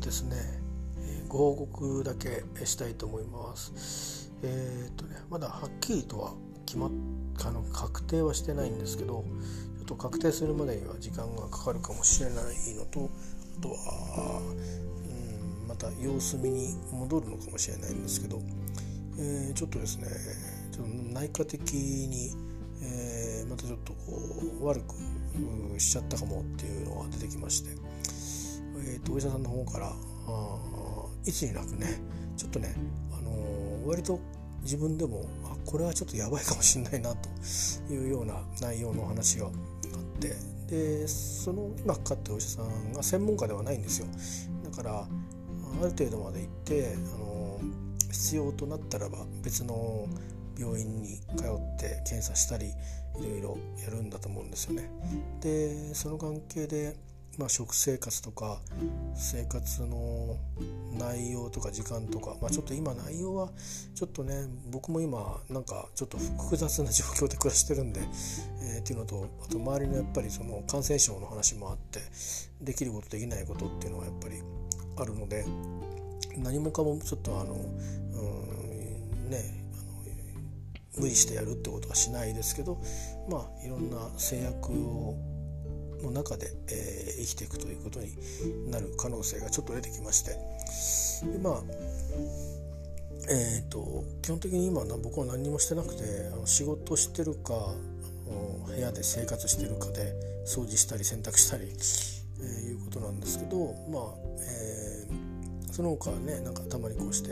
ですね、えー、ご報告だけしたいと思います。えー、っとねまだはっきりとは決まっあの確定はしてないんですけどちょっと確定するまでには時間がかかるかもしれないのとあとはうんまた様子見に戻るのかもしれないんですけど、えー、ちょっとですねちょっと内科的に、えー、またちょっとこう悪くしちゃったかもっていうのが出てきまして、えーと、お医者さんの方からいつになくねちょっとね、あのー、割と自分でもあこれはちょっとやばいかもしれないなというような内容の話があってでその今かかってお医者さんが専門家ではないんですよだからある程度まで行って、あのー、必要となったらば別の病院に通って検査したりいろいろやるんだと思うんですよね。でその関係で、まあ、食生活とか生活の内容とか時間とか、まあ、ちょっと今内容はちょっとね僕も今なんかちょっと複雑な状況で暮らしてるんで、えー、っていうのとあと周りのやっぱりその感染症の話もあってできることできないことっていうのはやっぱりあるので何もかもちょっとあのうんね無理してやるってことはしないですけどまあいろんな制約をの中で、えー、生きていくということになる可能性がちょっと出てきまして。でまあえーと、基本的に今僕は何にもしてなくてあの仕事してるかあの部屋で生活してるかで掃除したり洗濯したり、えー、いうことなんですけどまあ、えー、その他はねなんかたまにこうして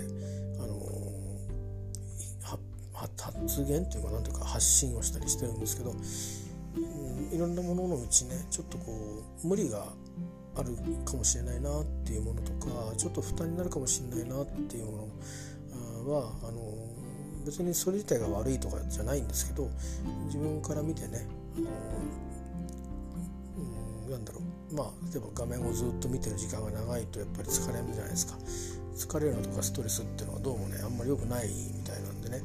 発言というか何ていうか発信をしたりしてるんですけど、いろんなもののうちねちょっとこう無理があるかもしれないなっていうものとかちょっと負担になるかもしれないなっていうものはあの別にそれ自体が悪いとかじゃないんですけど自分から見てねあの、うん、なんだろう。まあ例えば画面をずっと見てる時間が長いとやっぱり疲れるじゃないですか。疲れるのとかストレスっていうのはどうもねあんまり良くないみたいなんでね。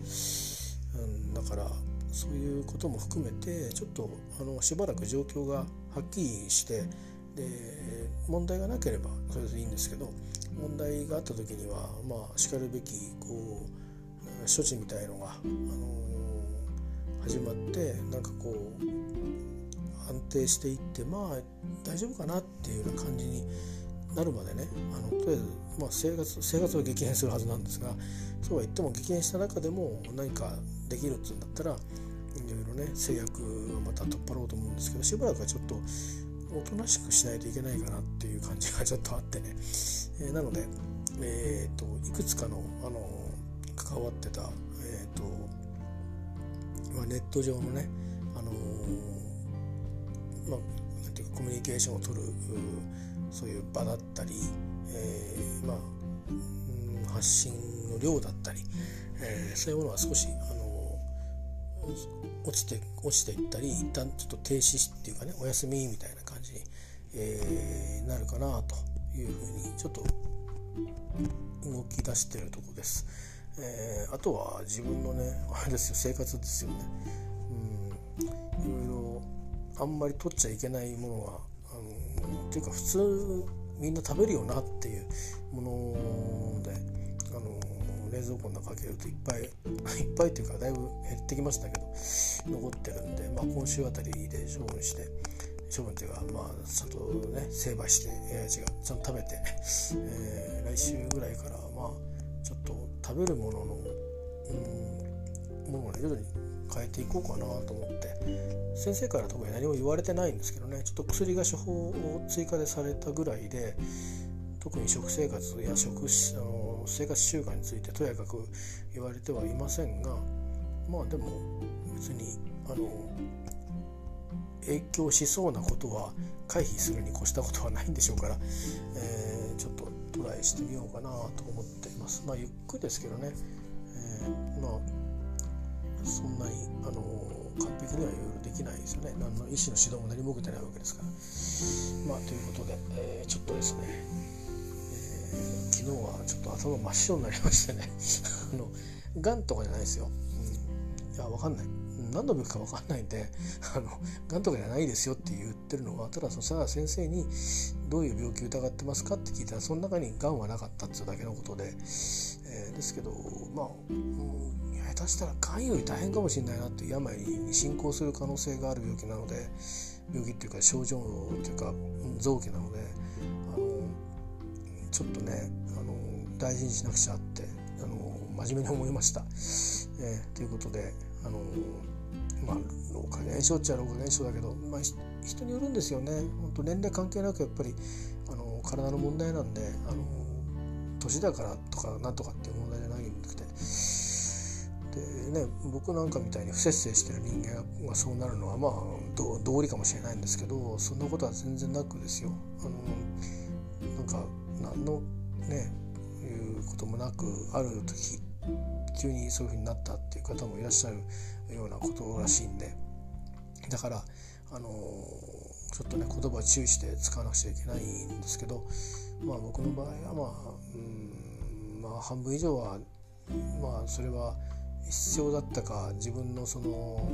うんだからそういうことも含めてちょっとあのしばらく状況がはっきりしてで問題がなければそれでいいんですけど問題があった時にはまあしかるべきこう処置みたいのが、あのー、始まってなんかこう安定していってまあ大丈夫かなっていうような感じになるまでねあのとりあえず、まあ、生活生活は激変するはずなんですがそうは言っても激変した中でも何かできるっていうんだったらいろいろね制約をまた取っ払おうと思うんですけどしばらくはちょっとおとなしくしないといけないかなっていう感じがちょっとあってね、えー、なので、えーと、いくつかのあの関わってた、えーとまあ、ネット上のね、あのまあ、なんていうかコミュニケーションを取るそういう場だったり、えー、まあ、発信の量だったり、えー、そういうものは少しあの落ちて落ちていったり一旦ちょっと停止っていうかねお休みみたいな感じに、え、なるかなというふうにちょっと動き出してるとこです。えー、あとは自分のね あれですよ生活ですよね。うんいろいろあんまり取っちゃいけないものはあのっていうか普通みんな食べるよなっていうものであの冷蔵庫の中開けるといっぱい いっぱいっていうかだいぶ減ってきましたけど残ってるんで、まあ、今週あたりで処分して処分っていうかまあちゃんとね成敗して、えー、違うちゃんと食べて、えー、来週ぐらいからまあちょっと食べるもののうんものを徐々に変えていこうかなと思って先生から特に何も言われてないんですけどねちょっと薬が処方を追加でされたぐらいで特に食生活や食生活習慣についてとやかく言われてはいませんがまあでも別にあの影響しそうなことは回避するに越したことはないんでしょうから、えー、ちょっとトライしてみようかなと思っています。まあゆっくりですけどね、えー、まあそんなにあの完璧にはいろいろできないですよね。何の医師の指導も何も受けてないわけですから。まあということで、えー、ちょっとですね昨日はちょっと頭真っ白になりましてね。あのがんとかじゃないですよ、うん、いやわかんない。何の病気か分かんないんであのがんとかじゃないですよって言ってるのはただその佐賀先生にどういう病気疑ってますかって聞いたらその中にがんはなかったっていうだけのことで、えー、ですけどまあ、うん、下手したらがんより大変かもしれないなって病に進行する可能性がある病気なので病気っていうか症状っていうか臓器なのでちょっとねあの大事にしなくちゃってあの真面目に思いました。えー、ということであのまあ老化現象っちゃ老化現象だけど、まあ、人によるんですよね本当年齢関係なくやっぱりあの体の問題なんであの年だからとかなんとかっていう問題じゃないんくてでね僕なんかみたいに不節制してる人間がそうなるのはまあ道理かもしれないんですけどそんなことは全然なくですよ。あのなんか何のねいうこともなくある時急にそういう風になったっていう方もいらっしゃるようなことらしいんでだからあのちょっとね言葉を注意して使わなくちゃいけないんですけどまあ僕の場合はまあうんまあ半分以上はまあそれは必要だったか自分のその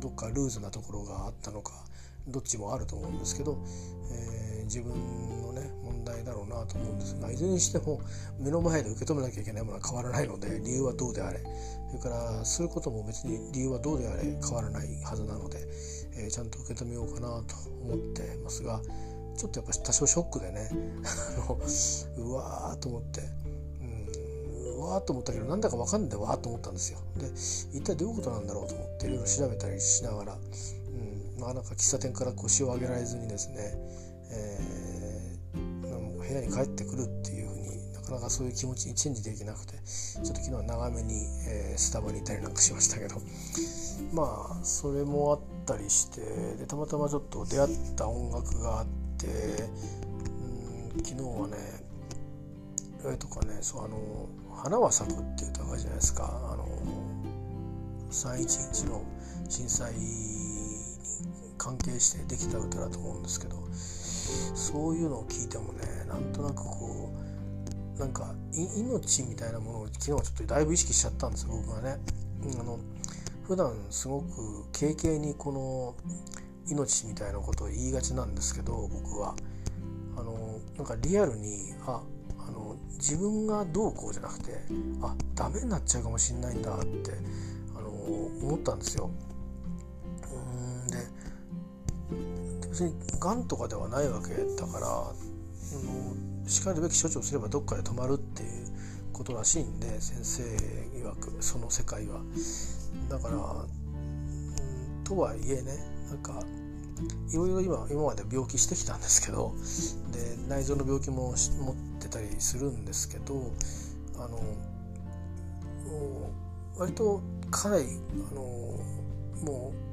どっかルーズなところがあったのかどっちもあると思うんですけど、えー、自分のね問題だろうなと思うんですがいずれにしても目の前で受け止めなきゃいけないものは変わらないので理由はどうであれそれからすることも別に理由はどうであれ変わらないはずなので、えー、ちゃんと受け止めようかなと思ってますがちょっとやっぱ多少ショックでね うわーと思って。うわーと思ったけどなんだか分かんないわーと思ったんですよ。で一体どういうことなんだろうと思っていろいろ調べたりしながら、まあ、なんか喫茶店から腰を上げられずにですね、えー、部屋に帰ってくるっていうふうになかなかそういう気持ちにチェンジできなくてちょっと昨日は長めに、えー、スタバにいたりなんかしましたけど。まあそれもあったりしてでたまたまちょっと出会った音楽があって、うん、昨日はねえとかねそうあの「花は咲く」っていう歌がじゃないですか。あの311の震災関係してできた歌だと思うんですけどそういうのを聞いてもねなんとなくこうなんか命みたいなものを昨日はちょっとだいぶ意識しちゃったんですよ僕はね。あの普段すごく軽々にこの命みたいなことを言いがちなんですけど僕はあのなんかリアルにああの自分がどうこうじゃなくてあダメになっちゃうかもしんないんだってあの思ったんですよ。別にがんとかではないわけだからあのしかるべき処置をすればどっかで止まるっていうことらしいんで先生曰くその世界は。だからうんとはいえねなんかいろいろ今今まで病気してきたんですけどで内臓の病気も持ってたりするんですけどあの割とかなりあのもう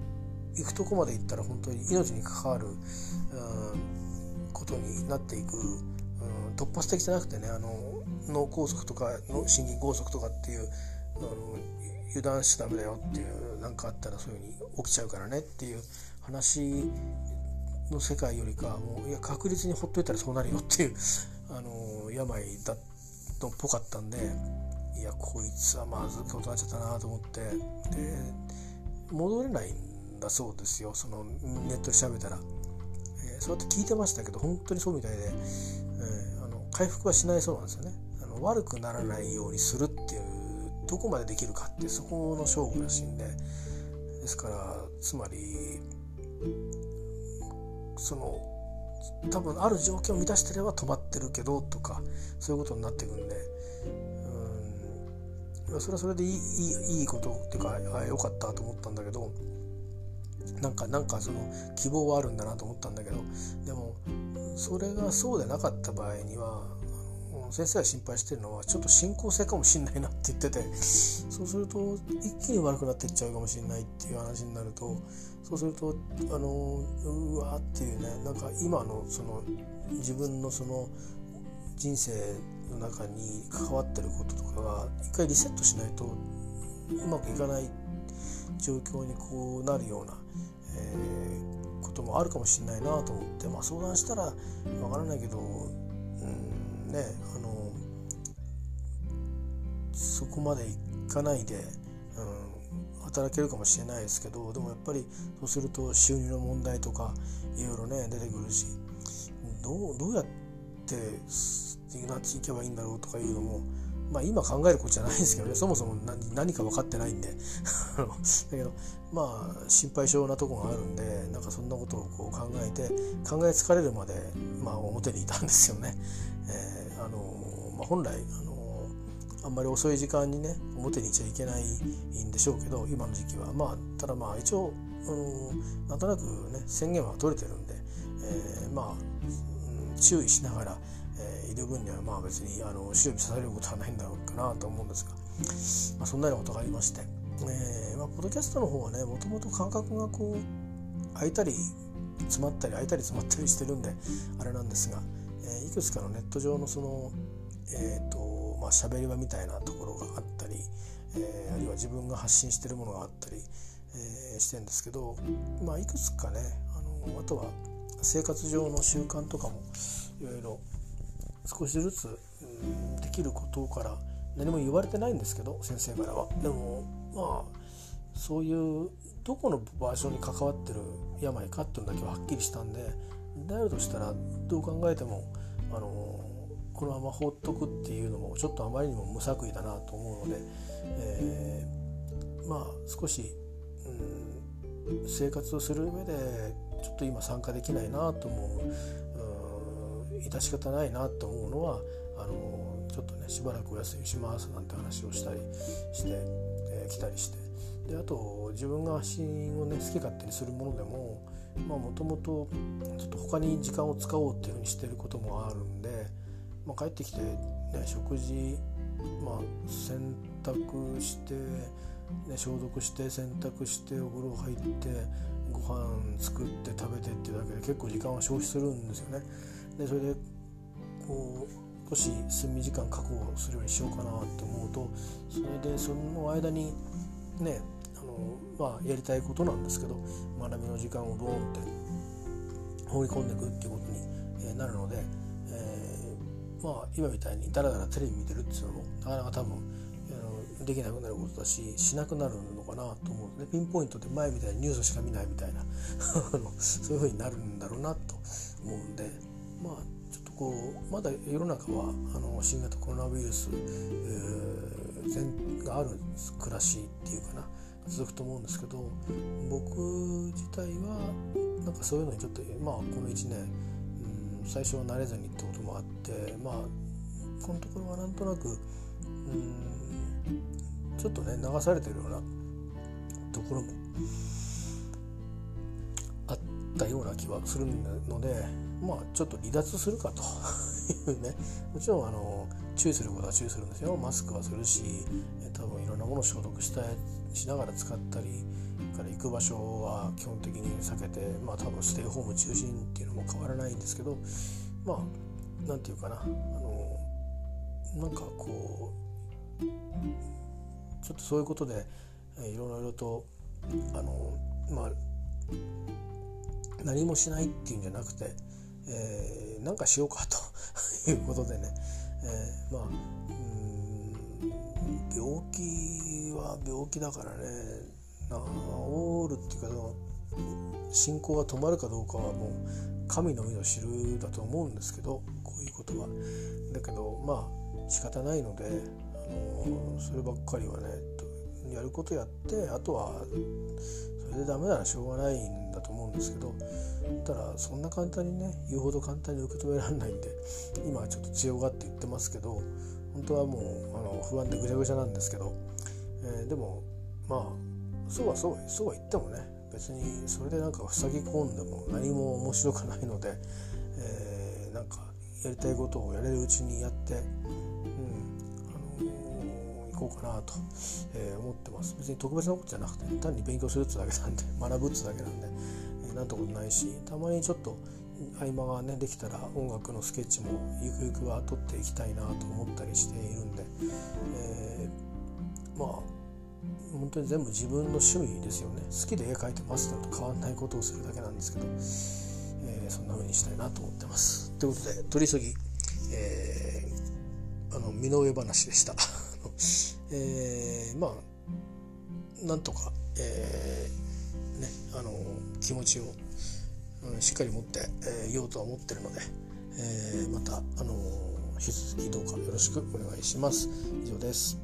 行くとこまで行ったら本当に命に関わる、うん、ことになっていく、うん、突発的じゃなくてねあの脳梗塞とかの心筋梗塞とかっていうあの油断しちゃダメだよっていう何かあったらそういうふうに起きちゃうからねっていう話の世界よりかもういや確実にほっといたらそうなるよっていう あの病だっぽかったんでいやこいつはまずいことになっちゃったなと思ってで戻れないんだそうですよ。そのネットで調べたら、えー、そうやって聞いてましたけど本当にそうみたいで、えー、あの回復はしないそうなんですよね。あの悪くならないようにするっていうどこまでできるかってそこの勝負らしいんで。ですからつまりその多分ある条件を満たしてれば止まってるけどとかそういうことになってくんで。うん。それはそれでいいいいいいことっていうかあよかったと思ったんだけど。なんかなんかその希望はあるんだなと思ったんだけどでもそれがそうでなかった場合には先生が心配してるのはちょっと進行性かもしんないなって言っててそうすると一気に悪くなっていっちゃうかもしれないっていう話になるとそうするとあのうわーっていうねなんか今のその自分のその人生の中に関わってることとかが一回リセットしないとうまくいかない状況にこうなるような、えー、こともあるかもしれないなと思って、まあ、相談したらわからないけど、うんね、あのそこまでいかないでうん働けるかもしれないですけどでもやっぱりそうすると収入の問題とかいろいろね出てくるしどうどうやってなっていけばいいんだろうとかいうのもまあ今考えることじゃないんですけどね。そもそも何か分かってないんで。だけどまあ心配性なとこがあるんでなんかそんなことをこう考えて考え疲れるまで、まあ、表にいたんですよね。えー、あのまあ、本来あのあんまり遅い時間にね表にいちゃいけないんでしょうけど今の時期は。まあただまあ一応あのなんとなくね宣言は取れてるんで、えー、まあ、注意しながらえー、いる分にはまあ別にあの塩見されることはないんだろうかなと思うんですが、まあ、そんなようなことがありまして、えーまあ、ポッドキャストの方はねもともと感覚がこう空いたり詰まったり空いたり詰まったりしてるんであれなんですが、えー、いくつかのネット上のそのえっ、ー、とまあ喋り場みたいなところがあったり、えー、あるいは自分が発信してるものがあったり、えー、してんですけど、まあ、いくつかねあのあとは生活上の習慣とかもいろいろ少しずつ、うん、できることから何も言われてないんですけど先生からは。でもまあそういうどこの場所に関わってる病かっていうのだけははっきりしたんでであるとしたらどう考えてもあのこのまま放っとくっていうのもちょっとあまりにも無作為だなと思うので、えー、まあ少し、うん、生活をする上でちょっと今参加できないなと思う致し方ないなと思うのはあのちょっとねしばらくお休みしますなんて話をしたりして、えー、来たりしてであと自分が発信をね好き勝手にするものでももともとちょっと他に時間を使おうっていうふうにしてることもあるんで、まあ、帰ってきて、ね、食事、まあ、洗濯して、ね、消毒して洗濯してお風呂入ってご飯作って食べてっていうだけで結構時間は消費するんですよね。でそれでこう少し睡眠時間確保するようにしようかなって思うとそれでその間にねあの、まあ、やりたいことなんですけど学びの時間をボーンって放り込んでいくっていうことになるので、えー、まあ今みたいにダラダラテレビ見てるっていうのもなかなか多分できなくなることだししなくなるのかなと思うのでピンポイントで前みたいにニュースしか見ないみたいな そういうふうになるんだろうなと思うんで。まあちょっとこうまだ世の中はあの新型コロナウイルス、えー、がある暮らしっていうかな続くと思うんですけど僕自体はなんかそういうのにちょっとまあこの1年、うん、最初は慣れずにってこともあってまあこのところはなんとなく、うん、ちょっとね流されてるようなところもったような気はするのでまあちょっと離脱するかというねもちろん。あの注意することは注意するん。ですよマスクはするし多分いろん。なものを消毒したしながら使ったりから行く場所は基本的に避けてまあ多分ステイホーム中心っていうのも変わらないん。ですけどまあ何て言うかなあのなん。かこうちょっとそういうことでいろいろとあのまあ何もしないっていうんじゃなくてえー、なんかしようかと いうことでね、えー、まあ病気は病気だからね治るっていうか進行が止まるかどうかはもう神のみの知るだと思うんですけどこういうことは。だけどまあ仕方ないので、あのそればっかりはねやることやってあとはそれでダメならしょうがないんですけどただそんな簡単にね言うほど簡単に受け止められないんで今はちょっと強がって言ってますけど本当はもうあの不安でぐちゃぐちゃなんですけど、えー、でもまあそうはそうそうは言ってもね別にそれでなんか塞ぎ込んでも何も面白くないので、えー、なんかやりたいことをやれるうちにやって、うんあのー、行こうかなと、えー、思ってます別に特別なことじゃなくて、単に勉強するってだけなんで学ぶってだけなんで。なんてことないしたまにちょっと合間がねできたら音楽のスケッチもゆくゆくは撮っていきたいなと思ったりしているんで、えー、まあ本当に全部自分の趣味ですよね好きで絵描いてますってのと変わんないことをするだけなんですけど、えー、そんな風にしたいなと思ってます。ということで取り急ぎ、えー、あの身の上話でした。えー、まあなんとか、えー、ね、あの気持ちを、うん、しっかり持って、えー、ようとは思ってるので、えー、また、あの引き続きどうかよろしくお願いします。以上です。